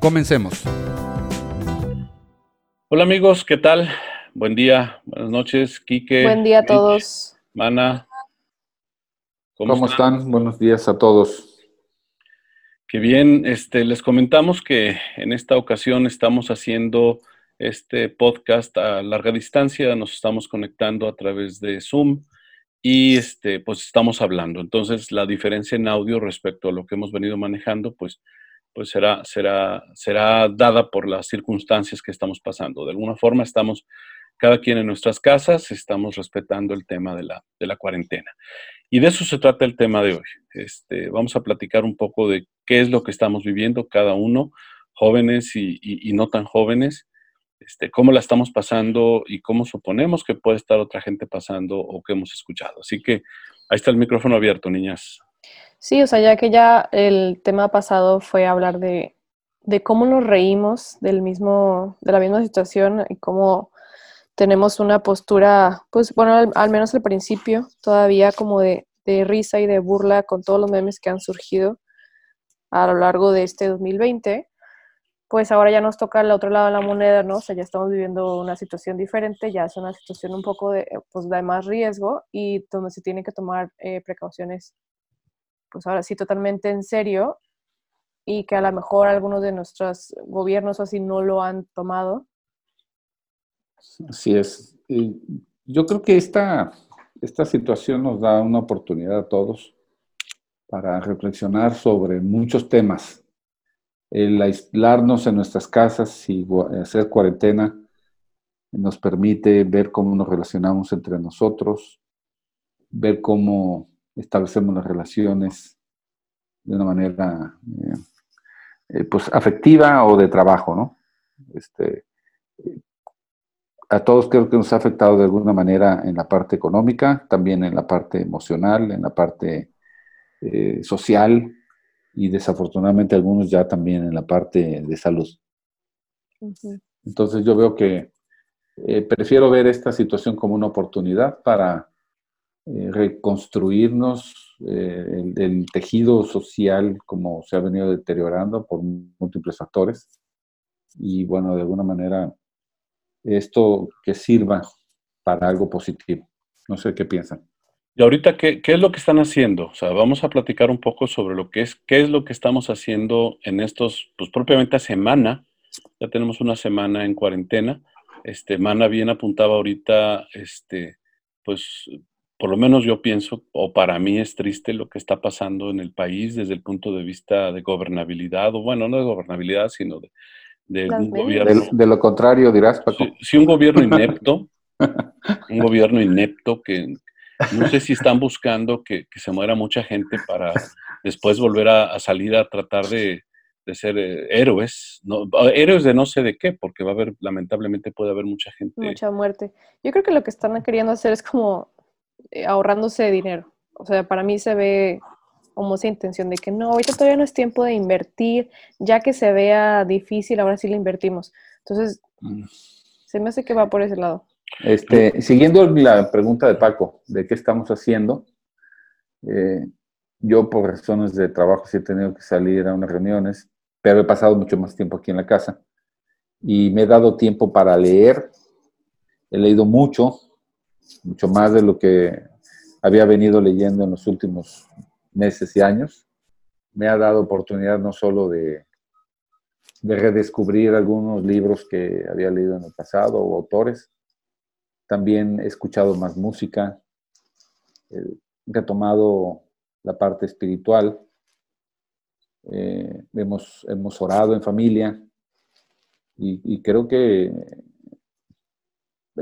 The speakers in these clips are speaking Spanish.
Comencemos. Hola amigos, ¿qué tal? Buen día, buenas noches, Quique. Buen día a Mitch, todos. Mana. ¿Cómo, están? Buenos días a todos. Qué bien, este, les comentamos que en esta ocasión estamos haciendo este podcast a larga distancia, nos estamos conectando a través de Zoom y este, pues estamos hablando. Entonces, la diferencia en audio respecto a lo que hemos venido manejando, pues, pues será, será, será dada por las circunstancias que estamos pasando. De alguna forma, estamos cada quien en nuestras casas, estamos respetando el tema de la, de la cuarentena. Y de eso se trata el tema de hoy. Este, vamos a platicar un poco de qué es lo que estamos viviendo cada uno, jóvenes y, no tan jóvenes, este, cómo la estamos pasando y cómo suponemos que puede estar otra gente pasando o que hemos escuchado. Así que ahí está el micrófono abierto, niñas. Sí, o sea, ya que ya el tema pasado fue hablar de, de cómo nos reímos del mismo, de la misma situación y cómo tenemos una postura, pues bueno, al, menos al principio, todavía como de, de risa y de burla con todos los memes que han surgido a lo largo de este 2020, pues ahora ya nos toca el otro lado de la moneda, ¿no? O sea, ya estamos viviendo una situación diferente, ya es una situación un poco de, pues, de más riesgo y donde se tienen que tomar eh, precauciones pues ahora sí totalmente en serio y que a lo mejor algunos de nuestros gobiernos o así no lo han tomado. Así es. Yo creo que esta, esta situación nos da una oportunidad a todos para reflexionar sobre muchos temas. El aislarnos en nuestras casas y hacer cuarentena nos permite ver cómo nos relacionamos entre nosotros, ver cómo establecemos las relaciones de una manera eh, eh, pues afectiva o de trabajo, ¿no? Este, a todos creo que nos ha afectado de alguna manera en la parte económica, también en la parte emocional, en la parte eh, social y desafortunadamente algunos ya también en la parte de salud. Entonces yo veo que eh, prefiero ver esta situación como una oportunidad para eh, reconstruirnos eh, el, tejido social como se ha venido deteriorando por múltiples factores y bueno, de alguna manera esto que sirva para algo positivo. No sé qué piensan. Y ahorita, ¿qué, qué es lo que están haciendo? O sea, vamos a platicar un poco sobre lo que es, qué es lo que estamos haciendo en estos, pues propiamente a semana. Ya tenemos una semana en cuarentena. Este, Mana bien apuntaba ahorita, este, pues por lo menos yo pienso, o para mí es triste lo que está pasando en el país desde el punto de vista de gobernabilidad, o bueno, no de gobernabilidad, sino de, un gobierno. De, de lo contrario, dirás, Paco. Sí, sí, un gobierno inepto, un gobierno inepto que no sé si están buscando que, que se muera mucha gente para después volver a, a salir a tratar de, de ser eh, héroes, no, héroes de no sé de qué, porque va a haber, lamentablemente puede haber mucha gente. Mucha muerte. Yo creo que lo que están queriendo hacer es como ahorrándose dinero. O sea, para mí se ve como esa intención de que no, ahorita todavía no es tiempo de invertir, ya que se vea difícil, ahora sí le invertimos. Entonces, Mm. se me hace que va por ese lado. Este, siguiendo la pregunta de Paco, de qué estamos haciendo, eh, yo por razones de trabajo sí he tenido que salir a unas reuniones, pero he pasado mucho más tiempo aquí en la casa y me he dado tiempo para leer. He leído mucho, mucho más de lo que había venido leyendo en los últimos meses y años. Me ha dado oportunidad no solo de, de redescubrir algunos libros que había leído en el pasado o autores, también he escuchado más música, eh, retomado la parte espiritual, eh, hemos, hemos orado en familia y, y creo que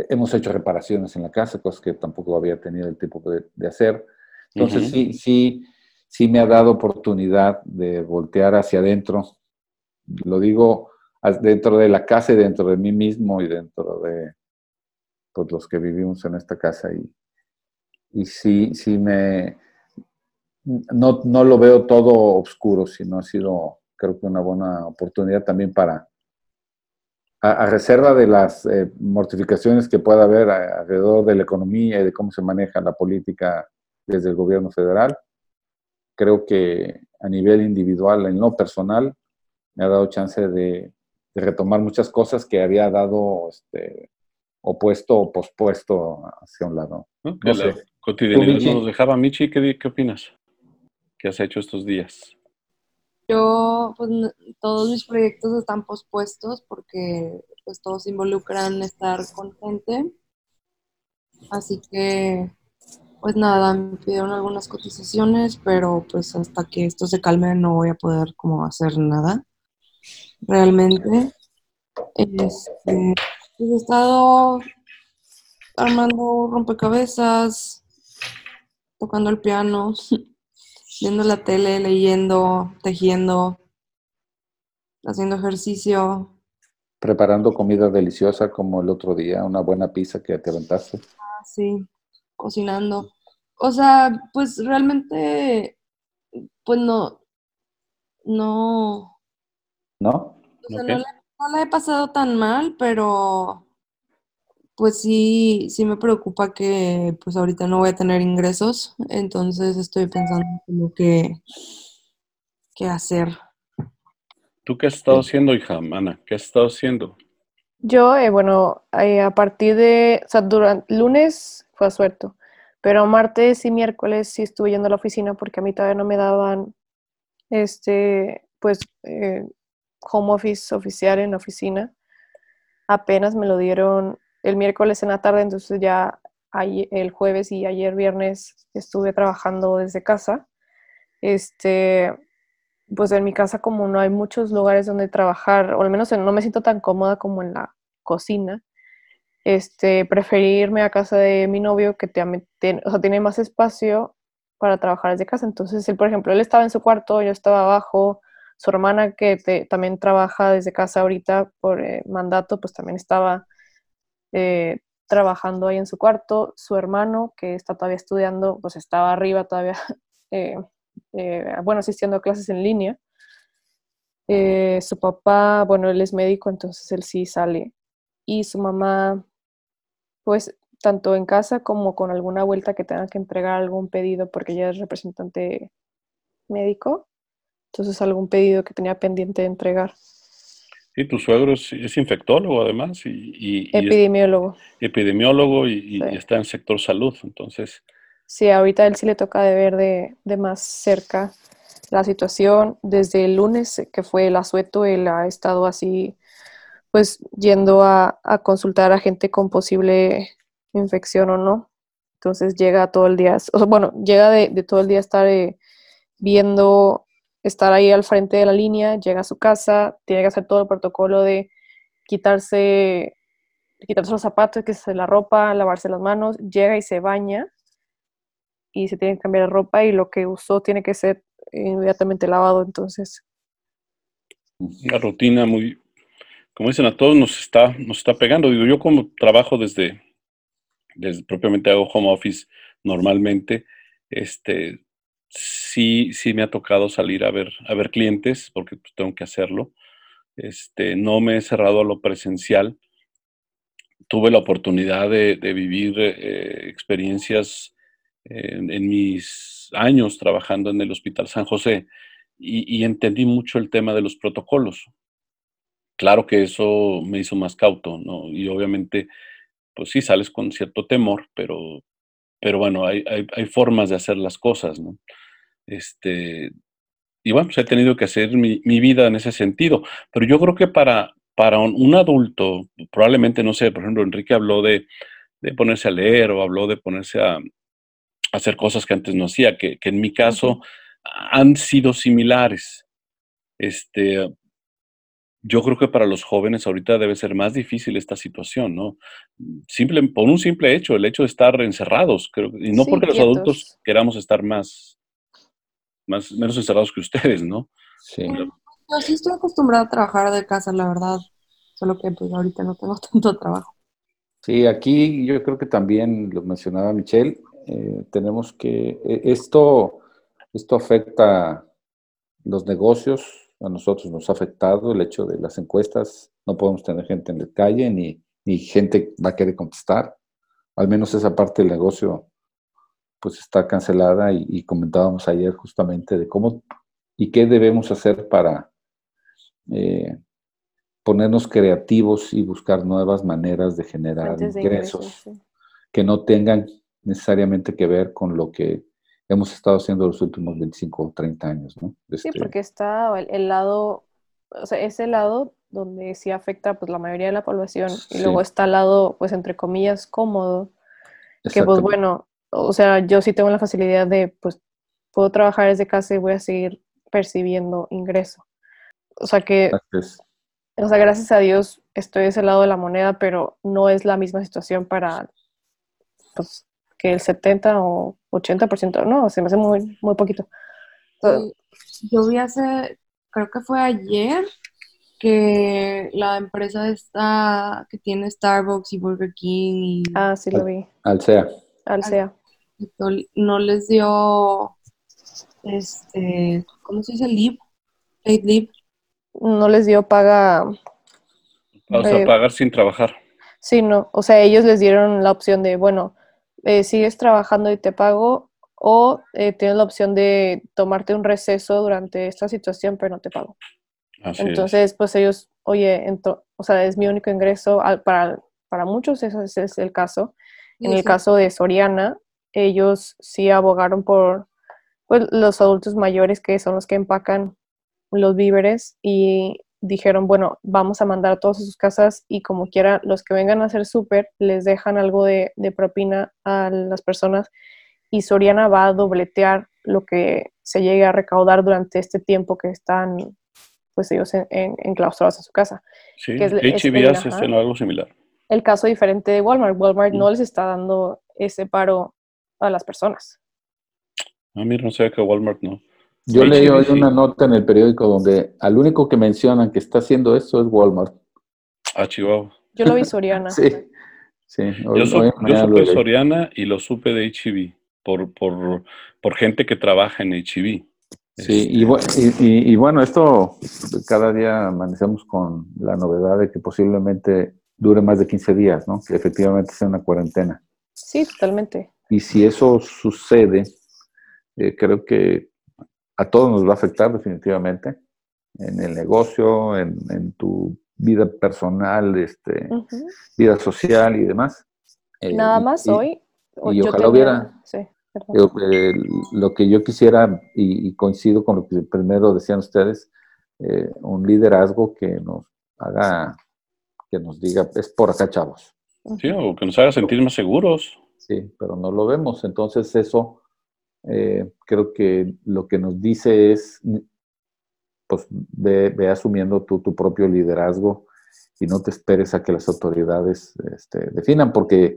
hemos hecho reparaciones en la casa, cosas que tampoco había tenido el tiempo de, de hacer. Entonces Ujú. sí, sí, sí me ha dado oportunidad de voltear hacia adentro. Lo digo dentro de la casa y dentro de mí mismo y dentro de pues, los que vivimos en esta casa. Y, y sí, sí me... No, no lo veo todo oscuro, sino ha sido, creo que una buena oportunidad también para, a, reserva de las eh, mortificaciones que pueda haber alrededor de la economía y de cómo se maneja la política desde el gobierno federal, creo que a nivel individual, en lo personal, me ha dado chance de, retomar muchas cosas que había dado este, opuesto o pospuesto hacia un lado. ¿No? cotidianidad nos dejaba. Michi, ¿qué, ¿qué opinas? ¿Qué has hecho estos días? Yo, pues todos mis proyectos están pospuestos porque pues todos involucran estar con gente. Así que, pues nada, me pidieron algunas cotizaciones, pero pues hasta que esto se calme no voy a poder como hacer nada. Realmente. Este, pues, he estado armando rompecabezas, tocando el piano. viendo la tele, leyendo, tejiendo, haciendo ejercicio. Preparando comida deliciosa como el otro día, una buena pizza que te aventaste. Ah, sí, cocinando. O sea, pues realmente, pues no, no. ¿No? no, no la he pasado tan mal, pero pues sí, sí me preocupa que pues ahorita no voy a tener ingresos, entonces estoy pensando como que qué hacer. ¿Tú qué has estado haciendo, hija, Ana? ¿Qué has estado haciendo? Yo, eh, bueno, eh, a partir de, o sea, durante lunes fue a suelto, pero martes y miércoles sí estuve yendo a la oficina porque a mí todavía no me daban, este, pues, eh, home office oficial en la oficina. Apenas me lo dieron el miércoles en la tarde, entonces ya el jueves y ayer viernes estuve trabajando desde casa. Este, pues en mi casa como no hay muchos lugares donde trabajar, o al menos no me siento tan cómoda como en la cocina, este, preferí irme a casa de mi novio que tiene, más espacio para trabajar desde casa. Entonces, él, por ejemplo, él estaba en su cuarto, yo estaba abajo, su hermana que también trabaja desde casa ahorita por eh, mandato, pues también estaba eh, trabajando ahí en su cuarto. Su hermano, que está todavía estudiando, pues estaba arriba todavía, eh, eh, bueno, asistiendo a clases en línea. su papá, bueno, él es médico, entonces él sí sale. Y su mamá, pues tanto en casa como con alguna vuelta que tenga que entregar algún pedido, porque ella es representante médico, entonces algún pedido que tenía pendiente de entregar. Sí, tu suegro es, infectólogo además y, epidemiólogo. epidemiólogo y, está en sector salud, entonces. Sí, ahorita a él sí le toca de ver de, más cerca la situación. Desde el lunes que fue el asueto, él ha estado así, pues yendo a, consultar a gente con posible infección o no. Entonces llega todo el día, o bueno, llega de, todo el día estar eh, viendo estar ahí al frente de la línea, llega a su casa, tiene que hacer todo el protocolo de quitarse, quitarse los zapatos, quitarse la ropa, lavarse las manos, llega y se baña y se tiene que cambiar de ropa y lo que usó tiene que ser inmediatamente lavado, entonces. Una rutina muy, como dicen a todos, nos está, nos está pegando. Yo como trabajo desde, desde propiamente hago home office normalmente, este, sí, sí me ha tocado salir a ver, a ver clientes, porque pues, tengo que hacerlo. Este, no me he cerrado a lo presencial. Tuve la oportunidad de, vivir eh, experiencias en, mis años trabajando en el Hospital San José y, entendí mucho el tema de los protocolos. Claro que eso me hizo más cauto, ¿no? Y obviamente, pues sí, sales con cierto temor, pero, pero bueno, hay, hay, formas de hacer las cosas, ¿no? Este, y bueno, pues he tenido que hacer mi, vida en ese sentido. Pero yo creo que para, para un, adulto, probablemente, no sé, por ejemplo, Enrique habló de, ponerse a leer o habló de ponerse a, hacer cosas que antes no hacía, que, en mi caso han sido similares. Este, yo creo que para los jóvenes ahorita debe ser más difícil esta situación, ¿no? Simple, por un simple hecho, el hecho de estar encerrados, creo, y no porque los adultos queramos estar más, más, menos encerrados que ustedes, ¿no? Sí. No, sí estoy acostumbrada a trabajar de casa, la verdad. Solo que pues ahorita no tengo tanto trabajo. Sí, aquí yo creo que también lo mencionaba Michelle, eh, tenemos que, e- esto, esto afecta los negocios, a nosotros nos ha afectado el hecho de las encuestas, no podemos tener gente en la calle ni, ni gente va a querer contestar, al menos esa parte del negocio pues está cancelada y, y comentábamos ayer justamente de cómo y qué debemos hacer para eh, ponernos creativos y buscar nuevas maneras de generar de ingresos ingresos, sí. que no tengan necesariamente que ver con lo que hemos estado haciendo los últimos 25 o 30 años, ¿no? Sí, Este, porque está el, el lado, o sea, ese lado donde sí afecta pues la mayoría de la población y luego está el lado, pues entre comillas, cómodo, que pues bueno, o sea, yo sí tengo la facilidad de, pues, puedo trabajar desde casa y voy a seguir percibiendo ingreso. O sea que, es. o sea, gracias a Dios estoy de ese lado de la moneda, pero no es la misma situación para, pues, que el 70 o 80%, no, se me hace muy, muy poquito. Yo vi hace, creo que fue ayer, que la empresa esta que tiene Starbucks y Burger King y ah, sí lo vi, Al sea. al sea. no, no les dio, este, ¿cómo se dice? Leave, paid leave. no les dio paga, O sea, Eh, pagar sin trabajar. sí, no, o sea, ellos les dieron la opción de, bueno, eh, sigues trabajando y te pago, o eh, tienes la opción de tomarte un receso durante esta situación, pero no te pago. Así es. Entonces, pues ellos, oye, ento- o sea, es mi único ingreso, al- para, para muchos ese, ese es el caso. En el Sí, caso de Soriana, ellos sí abogaron por pues, los adultos mayores que son los que empacan los víveres y dijeron, bueno, vamos a mandar a todos a sus casas y como quiera, los que vengan a hacer súper les dejan algo de, de propina a las personas y Soriana va a dobletear lo que se llegue a recaudar durante este tiempo que están pues ellos en- en- enclaustrados en su casa. Sí, que es- H&B hace este, algo similar. El caso diferente de Walmart, Walmart Mm. no les está dando ese paro a las personas. Ah, mira, no sé que Walmart no. Yo Sí, leí sí, hoy sí. una nota en el periódico donde al único que mencionan que está haciendo esto es Walmart. Ah, Chihuahua. Yo lo vi Soriana. Sí, sí. Hoy, Yo, supe. Soriana y lo supe de H&B por, por, por gente que trabaja en H&B. Sí, y, bu- y- y- y bueno, esto cada día amanecemos con la novedad de que posiblemente dure más de 15 días, ¿no? Que efectivamente sea una cuarentena. Sí, totalmente. Y si eso sucede, eh, creo que a todos nos va a afectar definitivamente en el negocio, en, en tu vida personal, este, vida social y demás. Eh, Nada más y- hoy. y yo ojalá hubiera- Sí, perdón. yo, eh, lo que yo quisiera, y, y coincido con lo que primero decían ustedes, eh, un liderazgo que nos haga, que nos diga, es por acá, chavos. Sí, o que nos haga sentir más seguros. Sí, pero no lo vemos. Entonces eso eh, creo que lo que nos dice es, pues ve, ve asumiendo tú tu propio liderazgo y no te esperes a que las autoridades este, definan, porque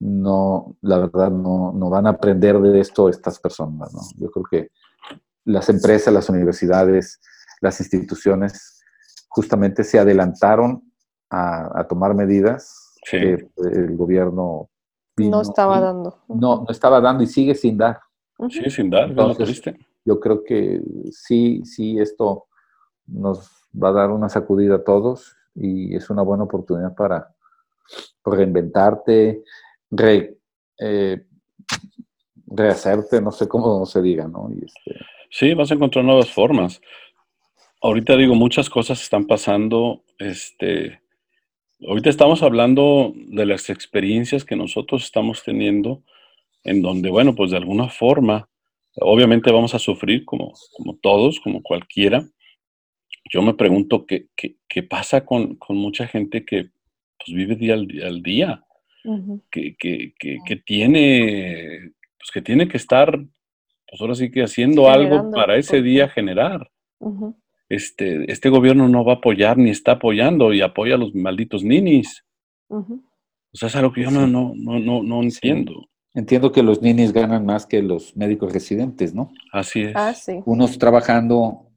no, la verdad, no, no van a aprender de esto estas personas, ¿no? Yo creo que las empresas, las universidades, las instituciones justamente se adelantaron a, a tomar medidas Sí. que el gobierno vino no estaba dando. no, no estaba dando y sigue sin dar. Sí, sin dar, Entonces. Yo creo que sí, sí, esto nos va a dar una sacudida a todos y es una buena oportunidad para reinventarte, re- eh, rehacerte, no sé cómo se diga, ¿no? Y este, Sí, vas a encontrar nuevas formas. Ahorita digo, muchas cosas están pasando. Este, ahorita estamos hablando de las experiencias que nosotros estamos teniendo, en donde, bueno, pues de alguna forma, obviamente vamos a sufrir como, como todos, como cualquiera. Yo me pregunto qué, qué, qué pasa con, con mucha gente que pues, vive día al, día al día, Ujú. que, que, que, que tiene, pues que tiene que estar, pues ahora sí que haciendo algo para ese día generar. Este, este gobierno no va a apoyar ni está apoyando y apoya a los malditos ninis. O sea, es algo que yo no, no, no, no, entiendo. Entiendo que los ninis ganan más que los médicos residentes, ¿no? Así es. Ah, sí. Unos trabajando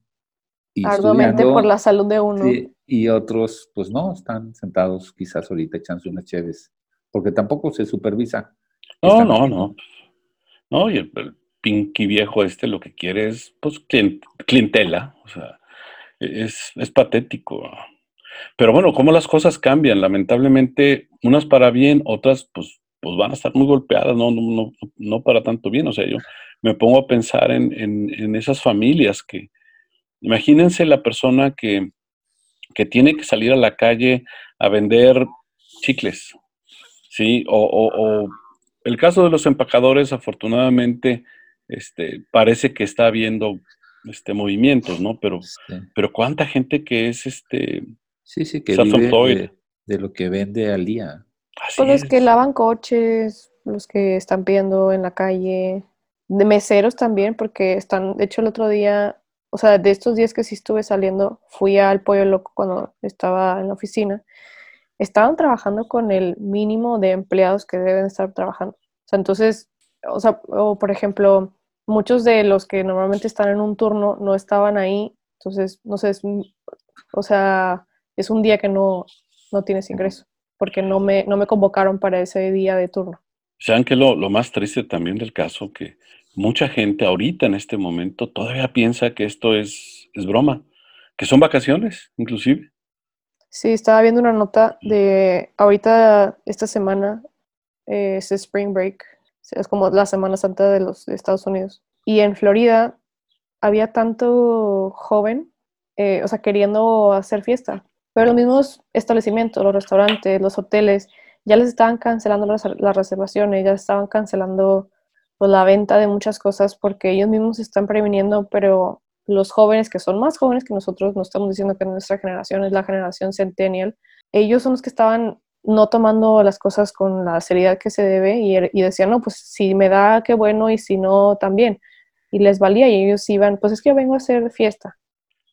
y Arduamente estudiando, por la salud de uno. sí, y otros, pues no, están sentados quizás ahorita echándose unas cheves, porque tampoco se supervisa. No, Están no, no. No, y el, el pinky viejo este lo que quiere es, pues, clien- clientela. O sea, es, es patético. Pero bueno, cómo las cosas cambian. Lamentablemente, unas para bien, otras, pues, pues van a estar muy golpeadas, no, no, no, no para tanto bien. O sea, yo me pongo a pensar en, en, en esas familias que, imagínense la persona que, que tiene que salir a la calle a vender chicles, ¿sí? O, o- o el caso de los empacadores, afortunadamente, este, parece que está habiendo este, movimientos, ¿no? Pero, pero cuánta gente que es este. sí, sí, que vive de, de lo que vende al día. Así Pues los es. que lavan coches, los que están pidiendo en la calle, de meseros también, porque están, de hecho el otro día, o sea, de estos días que sí estuve saliendo, fui al Pollo Loco cuando estaba en la oficina, estaban trabajando con el mínimo de empleados que deben estar trabajando. O sea, entonces, o sea, o por ejemplo, muchos de los que normalmente están en un turno no estaban ahí, entonces, no sé, es o sea, es un día que no, no tienes ingreso porque no me, no me convocaron para ese día de turno. ¿Saben que lo, lo más triste también del caso? Que mucha gente ahorita en este momento todavía piensa que esto es, es broma, que son vacaciones, inclusive. Sí, estaba viendo una nota de ahorita, esta semana, eh, es Spring Break, es como la Semana Santa de los de Estados Unidos. Y en Florida había tanto joven, eh, o sea, queriendo hacer fiesta. Pero los mismos establecimientos, los restaurantes, los hoteles, ya les estaban cancelando las, las reservaciones, ya estaban cancelando pues, la venta de muchas cosas porque ellos mismos se están previniendo, pero los jóvenes que son más jóvenes que nosotros, no estamos diciendo que nuestra generación es la generación centennial, ellos son los que estaban no tomando las cosas con la seriedad que se debe y, y decían, no, pues si me da, qué bueno, y si no, también. Y les valía y ellos iban, pues es que yo vengo a hacer fiesta.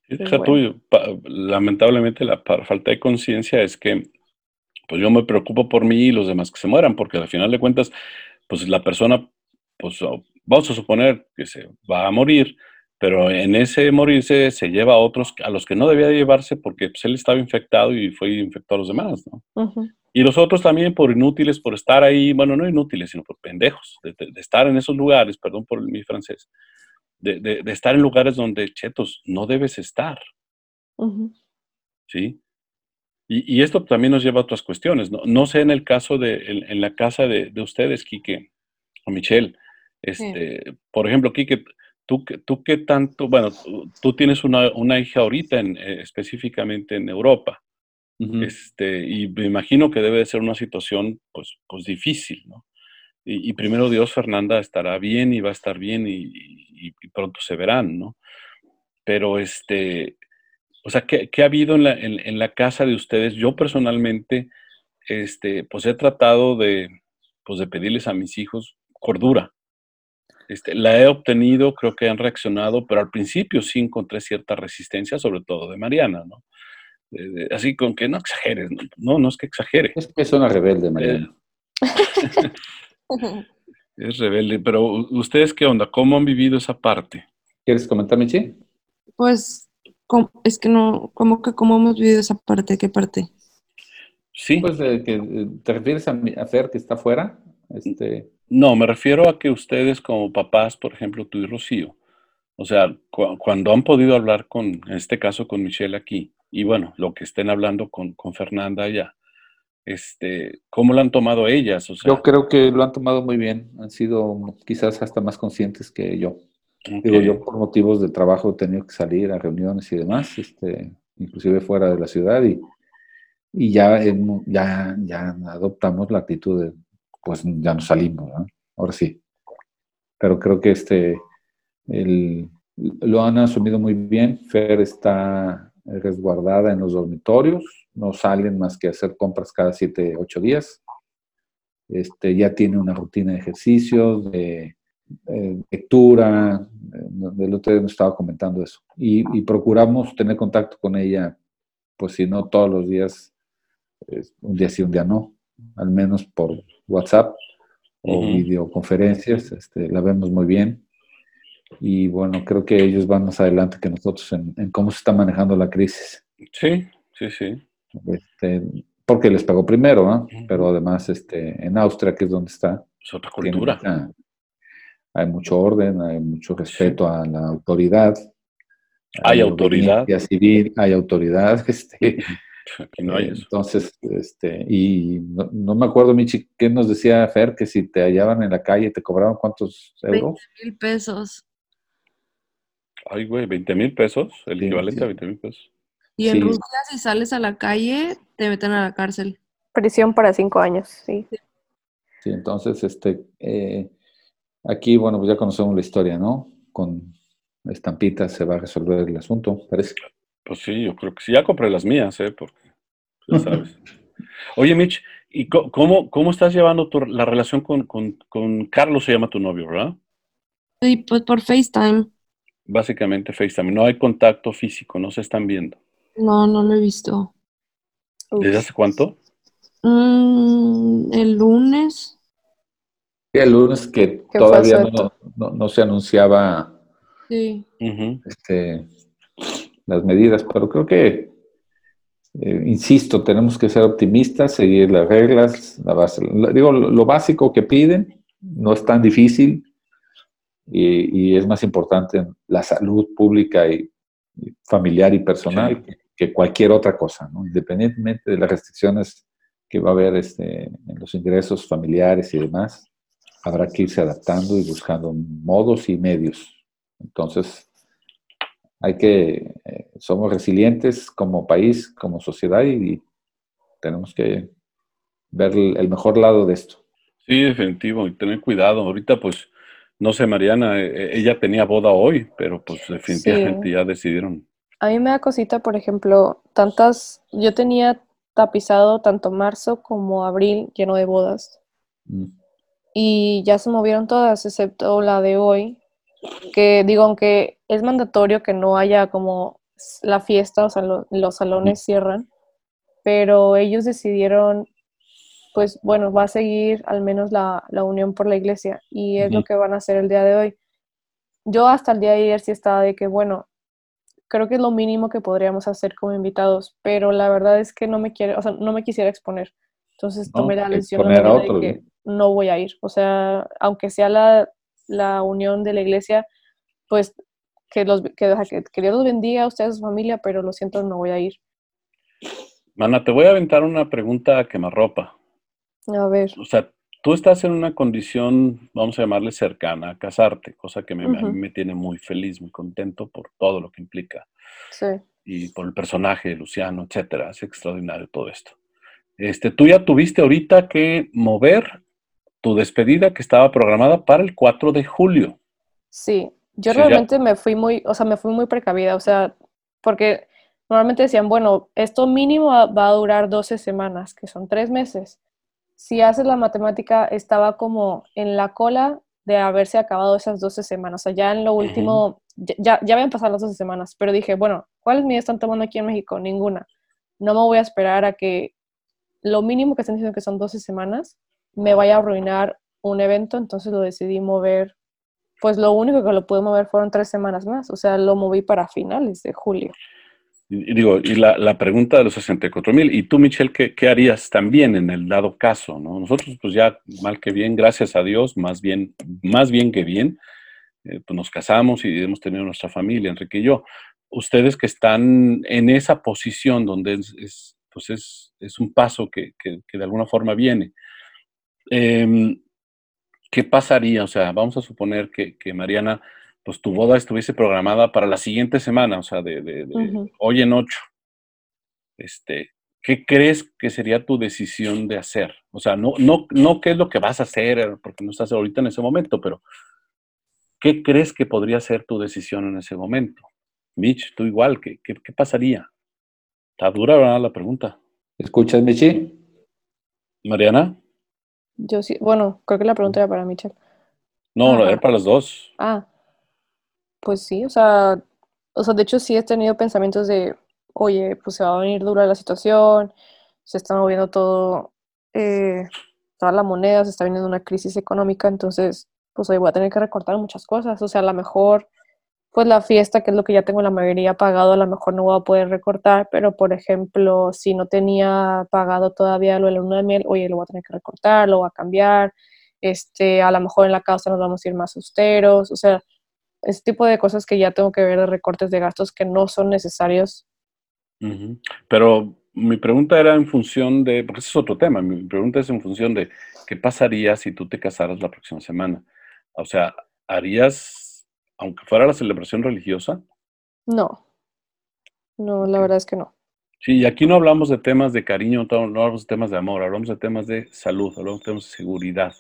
Pues tú, lamentablemente la falta de conciencia es que pues yo me preocupo por mí y los demás que se mueran, porque al final de cuentas, pues la persona, pues vamos a suponer que se va a morir, pero en ese morirse se lleva a otros a los que no debía de llevarse porque pues, él estaba infectado y fue infectó a los demás, ¿no? Y los otros también por inútiles, por estar ahí, bueno, no inútiles, sino por pendejos, de, de- de estar en esos lugares, perdón por mi francés, de, de- de estar en lugares donde, chetos, no debes estar. ¿sí? Y, y esto también nos lleva a otras cuestiones. No, no sé en el caso de, en, en la casa de, de ustedes, Quique o Michelle, este, por ejemplo, Quique, ¿tú, qué- ¿tú qué tanto, bueno, tú, tú tienes una, una hija ahorita en, eh, específicamente en Europa, este, y me imagino que debe de ser una situación, pues, pues difícil, ¿no? Y, y primero Dios, Fernanda estará bien y va a estar bien y, y- pronto se verán, ¿no? Pero este, o sea, ¿qué, qué ha habido en la, en, en la casa de ustedes? Yo personalmente, este, pues he tratado de, pues de pedirles a mis hijos cordura. Este, la he obtenido, creo que han reaccionado, pero al principio sí encontré cierta resistencia, sobre todo de Mariana, ¿no? Así con que no exageres, no, no, no es que exagere. Es que es una rebelde, Mariana. Es rebelde, pero ustedes qué onda, ¿cómo han vivido esa parte? ¿Quieres comentar, Michi? Pues ¿cómo- es que no, ¿cómo que cómo hemos vivido esa parte? ¿Qué parte? Sí, Pues de que eh, te refieres a, mi- a Fer que está afuera. Este, no, me refiero a que ustedes como papás, por ejemplo, tú y Rocío, o sea, cu- cuando han podido hablar con, en este caso con Michelle aquí, y bueno, lo que estén hablando con, con Fernanda allá, este, ¿cómo lo han tomado ellas? O sea, yo creo que lo han tomado muy bien. Han sido quizás hasta más conscientes que yo. Digo, yo por motivos de trabajo he tenido que salir a reuniones y demás, este, inclusive fuera de la ciudad, y, y ya, hemos- ya, ya adoptamos la actitud de, pues ya nos salimos, ¿no? Ahora sí. Pero creo que este, el- lo han asumido muy bien. Fer está resguardada en los dormitorios, no salen más que hacer compras cada siete, ocho días. Este, ya tiene una rutina de ejercicios, de eh, lectura, eh, del otro día nos estaba comentando eso. Y, y procuramos tener contacto con ella, pues si no todos los días, eh, un día sí, un día no, al menos por WhatsApp o videoconferencias, este, la vemos muy bien. Y bueno, creo que ellos van más adelante que nosotros en, en cómo se está manejando la crisis. Sí, sí, sí. Este, porque les pagó primero, ¿no? Pero además este, en Austria, que es donde está, Es otra cultura. hay mucho orden, hay mucho respeto a la autoridad. Hay autoridad. obediencia civil, hay autoridad. Este, Aquí no hay eso. Entonces, este, y no, no me acuerdo, Michi, ¿qué nos decía Fer? Que si te hallaban en la calle, ¿te cobraban cuántos 20 euros? mil pesos. Ay, güey, 20 mil pesos, el Sí, equivalente sí. a 20 mil pesos. Y en Sí. Rusia, si sales a la calle, te meten a la cárcel. Prisión para cinco años, sí. Sí, entonces, este, eh, aquí, bueno, pues ya conocemos la historia, ¿no? Con estampitas se va a resolver el asunto, parece. Pues sí, yo creo que sí. Ya compré las mías, ¿eh? Porque, ya sabes. Oye, Mitch, ¿y cómo, cómo estás llevando tu- la relación con, con- con Carlos, se llama tu novio, ¿verdad? Y pues por FaceTime. Básicamente FaceTime. No hay contacto físico, no se están viendo. No, no lo he visto. ¿Desde hace cuánto? Mm, el lunes. Sí, el lunes que todavía no, no- no se anunciaba Sí. Este, las medidas, pero creo que, eh, insisto, tenemos que ser optimistas, seguir las reglas, la base, lo- digo, lo, lo básico que piden no es tan difícil y, y es más importante la salud pública y, y familiar y personal Sí. Que, cualquier otra cosa, ¿no? independientemente de las restricciones que va a haber este, en los ingresos familiares y demás, habrá que irse adaptando y buscando modos y medios. Entonces, hay que, eh, somos resilientes como país, como sociedad y tenemos que ver el, el mejor lado de esto. Sí, definitivo, y tener cuidado. Ahorita, pues, no sé, Mariana, eh, ella tenía boda hoy, pero pues definitivamente Sí. ya decidieron. A mí me da cosita, por ejemplo, tantas, yo tenía tapizado tanto marzo como abril lleno de bodas Mm. y ya se movieron todas, excepto la de hoy, que digo, aunque es mandatorio que no haya como la fiesta, o sea, lo- los salones cierran, pero ellos decidieron, pues bueno, va a seguir al menos la, la unión por la iglesia y es lo que van a hacer el día de hoy. Yo hasta el día de ayer sí estaba de que, bueno, creo que es lo mínimo que podríamos hacer como invitados, pero la verdad es que no me quiere, o sea, no me quisiera exponer. Entonces No, tomé la decisión de que no voy a ir. O sea, aunque sea la, la unión de la iglesia, pues que los que Dios los bendiga a ustedes, a su familia, pero lo siento, no voy a ir. Mana, te voy a aventar una pregunta a quemarropa. A ver, O sea, tú estás en una condición, vamos a llamarle cercana a casarte, cosa que me, a mí me tiene muy feliz, muy contento por todo lo que implica sí. y por el personaje de Luciano, etcétera. Es extraordinario todo esto. Este, tú ya tuviste ahorita que mover tu despedida que estaba programada para el 4 de julio. Sí, yo realmente me fui muy, o sea, me fui muy precavida, o sea, porque normalmente decían, bueno, esto mínimo va a durar 12 semanas, que son tres meses. Si haces la matemática, estaba como en la cola de haberse acabado esas 12 semanas, o sea, ya en lo último, ya, ya, ya habían pasado las 12 semanas, pero dije, bueno, ¿cuáles medidas están tomando aquí en México? Ninguna. No me voy a esperar a que lo mínimo que están diciendo que son 12 semanas me vaya a arruinar un evento, entonces lo decidí mover pues lo único que lo pude mover fueron tres semanas más, o sea, lo moví para finales de julio. Y, digo, y la, la pregunta de los 64 mil, ¿y tú, Michelle, qué, qué harías también en el dado caso? ¿no? Nosotros, pues ya, mal que bien, gracias a Dios, más bien, más bien que bien, eh, pues nos casamos y hemos tenido nuestra familia, Enrique y yo. Ustedes que están en esa posición donde es, es, pues es, es un paso que, que, que de alguna forma viene. Em, ¿Qué pasaría? O sea, vamos a suponer que, que, Mariana, pues tu boda estuviese programada para la siguiente semana, o sea, de, de, de Ujú. hoy en ocho. Este, ¿qué crees que sería tu decisión de hacer? O sea, no, no, no qué es lo que vas a hacer, porque no estás ahorita en ese momento, pero ¿qué crees que podría ser tu decisión en ese momento? Mitch, tú igual, ¿qué, qué, qué pasaría? Está dura, ¿verdad? La pregunta. ¿Escuchas, Michi? Mariana. Yo sí, bueno, creo que la pregunta era para Michelle. No, Ah. era para las dos. Ah, pues sí, o sea, o sea, de hecho sí he tenido pensamientos de, oye, pues se va a venir dura la situación, se está moviendo todo, eh, toda la moneda, se está viniendo una crisis económica, entonces pues hoy voy a tener que recortar muchas cosas. O sea, a lo mejor, pues la fiesta, que es lo que ya tengo la mayoría pagado, a lo mejor no voy a poder recortar, pero por ejemplo, si no tenía pagado todavía lo de la de miel, oye, lo voy a tener que recortar, lo voy a cambiar. Este, a lo mejor en la casa nos vamos a ir más austeros. O sea, ese tipo de cosas que ya tengo que ver de recortes de gastos que no son necesarios. Pero mi pregunta era en función de, porque ese es otro tema, mi pregunta es en función de qué pasaría si tú te casaras la próxima semana. O sea, ¿harías, aunque fuera la celebración religiosa? No, no, la verdad es que no. Sí, y aquí no hablamos de temas de cariño, no hablamos de temas de amor, hablamos de temas de salud, hablamos de temas de seguridad.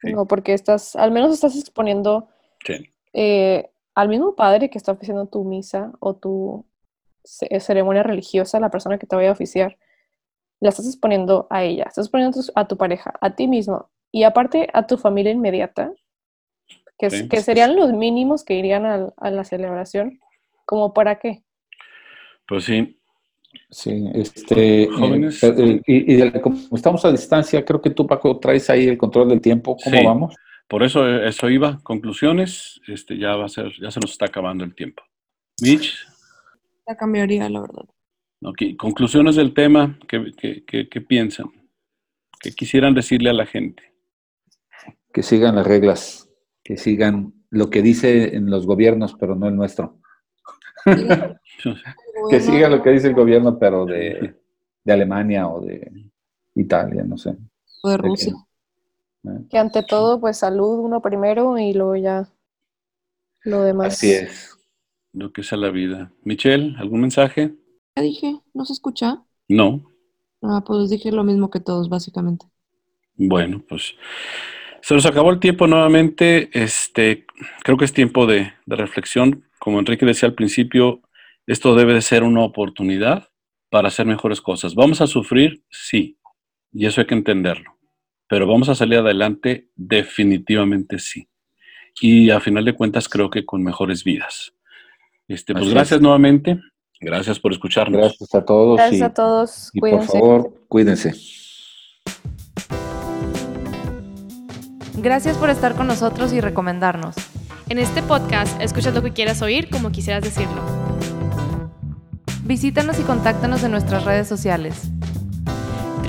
Sí. No, porque estás, al menos estás exponiendo Sí. Eh, al mismo padre que está oficiando tu misa o tu ce- ceremonia religiosa, la persona que te vaya a oficiar, la estás exponiendo a ella, estás exponiendo a tu- a tu pareja, a ti mismo y aparte a tu familia inmediata, que, es- Sí. que serían los mínimos que irían a, la celebración, ¿como para qué? Pues sí, Sí, este, eh, Jóvenes. eh, y, y de la- como estamos a distancia, creo que tú, Paco, traes ahí el control del tiempo. ¿Cómo Sí. vamos? Por eso eh, eso iba. Conclusiones, este ya va a ser, ya se nos está acabando el tiempo. Mitch, La cambiaría, la verdad. ok, conclusiones del tema, ¿qué, qué- qué- qué piensan? ¿Qué quisieran decirle a la gente? Que sigan las reglas, que sigan lo que dice en los gobiernos, pero no el nuestro. Que siga lo que dice el gobierno, pero de, de Alemania o de Italia, no sé. O de Rusia. Que ante todo, pues salud uno primero y luego ya lo demás. Así es. Lo que es a la vida. Michelle, ¿algún mensaje? Ya dije, ¿no se escucha? No. Ah, pues dije lo mismo que todos, básicamente. Bueno, pues se nos acabó el tiempo nuevamente. Este, creo que es tiempo de, de reflexión. Como Enrique decía al principio, esto debe de ser una oportunidad para hacer mejores cosas. ¿Vamos a sufrir? Sí, y eso hay que entenderlo. Pero vamos a salir adelante, definitivamente sí. Y a final de cuentas, creo que con mejores vidas. Este, pues Así es. gracias nuevamente. Gracias por escucharnos. Gracias a todos. Gracias y, a todos, y por cuídense. favor, cuídense. Gracias por estar con nosotros y recomendarnos. En este podcast, escucha lo que quieras oír como quisieras decirlo. Visítanos y contáctanos en nuestras redes sociales.